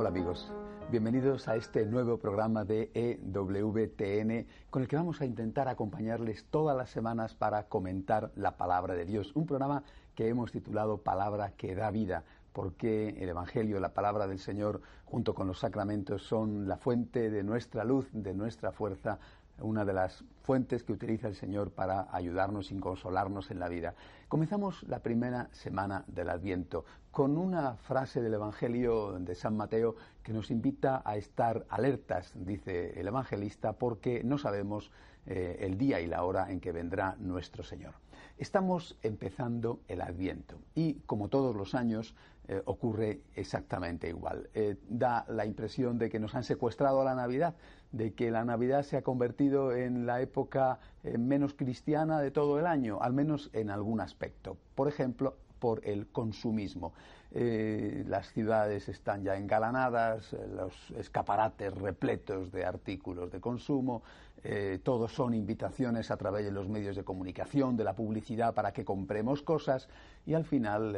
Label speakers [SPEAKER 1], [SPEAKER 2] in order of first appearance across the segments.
[SPEAKER 1] Hola amigos, bienvenidos a este nuevo programa de EWTN con el que vamos a intentar acompañarles todas las semanas para comentar la palabra de Dios. Un programa que hemos titulado Palabra que da vida, porque el Evangelio, la palabra del Señor, junto con los sacramentos, son la fuente de nuestra luz, de nuestra fuerza, una de las fuentes que utiliza el Señor para ayudarnos y consolarnos en la vida. Comenzamos la primera semana del Adviento con una frase del Evangelio de San Mateo que nos invita a estar alertas, dice el evangelista, porque no sabemos eh, el día y la hora en que vendrá nuestro Señor. Estamos empezando el Adviento y, como todos los años, eh, ocurre exactamente igual. Eh, da la impresión de que nos han secuestrado a la Navidad, de que la Navidad se ha convertido en la época eh, menos cristiana de todo el año, al menos en algún aspecto. Por ejemplo, por el consumismo. Eh, las ciudades están ya engalanadas, eh, los escaparates repletos de artículos de consumo, todos son invitaciones a través de los medios de comunicación, de la publicidad para que compremos cosas y al final,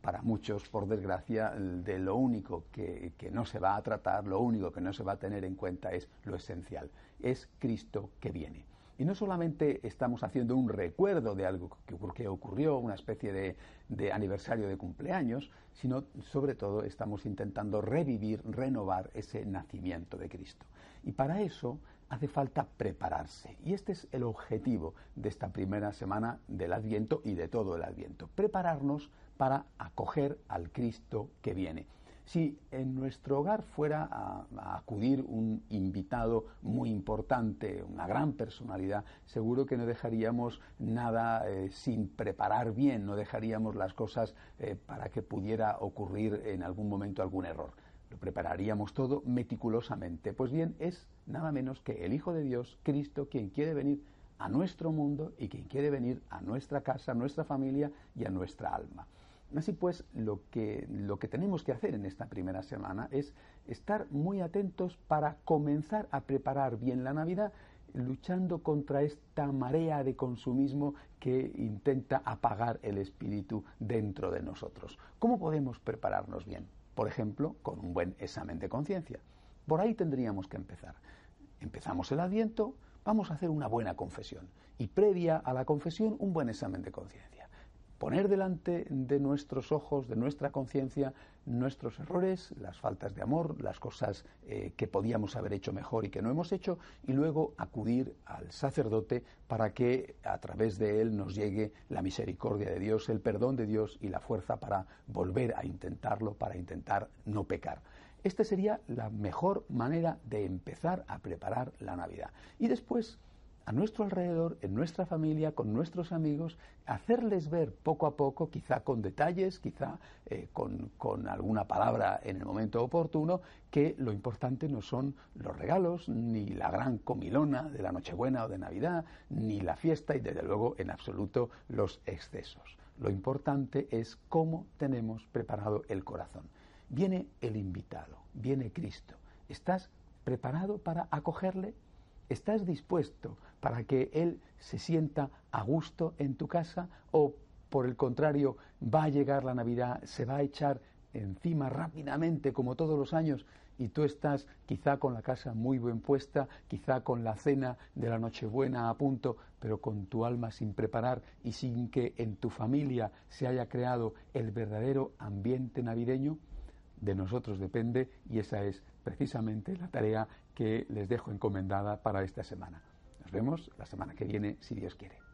[SPEAKER 1] para muchos, por desgracia, de lo único que no se va a tratar, lo único que no se va a tener en cuenta es lo esencial, es Cristo que viene. Y no solamente estamos haciendo un recuerdo de algo que, ocurrió, una especie de, aniversario de cumpleaños, sino sobre todo estamos intentando revivir, renovar ese nacimiento de Cristo. Y para eso hace falta prepararse. Y este es el objetivo de esta primera semana del Adviento y de todo el Adviento. Prepararnos para acoger al Cristo que viene. Si en nuestro hogar fuera a, acudir un invitado muy importante, una gran personalidad, seguro que no dejaríamos nada eh, sin preparar bien, no dejaríamos las cosas eh, para que pudiera ocurrir en algún momento algún error. Lo prepararíamos todo meticulosamente. Pues bien, es nada menos que el Hijo de Dios, Cristo, quien quiere venir a nuestro mundo y quien quiere venir a nuestra casa, a nuestra familia y a nuestra alma. Así pues, lo que, lo que tenemos que hacer en esta primera semana es estar muy atentos para comenzar a preparar bien la Navidad luchando contra esta marea de consumismo que intenta apagar el espíritu dentro de nosotros. ¿Cómo podemos prepararnos bien? Por ejemplo, con un buen examen de conciencia. Por ahí tendríamos que empezar. Empezamos el adviento, vamos a hacer una buena confesión y previa a la confesión un buen examen de conciencia poner delante de nuestros ojos, de nuestra conciencia, nuestros errores, las faltas de amor, las cosas eh, que podíamos haber hecho mejor y que no hemos hecho, y luego acudir al sacerdote para que a través de él nos llegue la misericordia de Dios, el perdón de Dios y la fuerza para volver a intentarlo, para intentar no pecar. Esta sería la mejor manera de empezar a preparar la Navidad. Y después a nuestro alrededor, en nuestra familia, con nuestros amigos, hacerles ver poco a poco, quizá con detalles, quizá eh, con, con, alguna palabra en el momento oportuno, que lo importante no son los regalos, ni la gran comilona de la Nochebuena o de Navidad, ni la fiesta y desde luego en absoluto los excesos. Lo importante es cómo tenemos preparado el corazón. Viene el invitado, viene Cristo. ¿Estás preparado para acogerle? ¿Estás dispuesto para que Él se sienta a gusto en tu casa o por el contrario va a llegar la Navidad, se va a echar encima rápidamente como todos los años y tú estás quizá con la casa muy bien puesta, quizá con la cena de la Nochebuena a punto, pero con tu alma sin preparar y sin que en tu familia se haya creado el verdadero ambiente navideño? De nosotros depende y esa es precisamente la tarea que les dejo encomendada para esta semana. Nos vemos la semana que viene, si Dios quiere.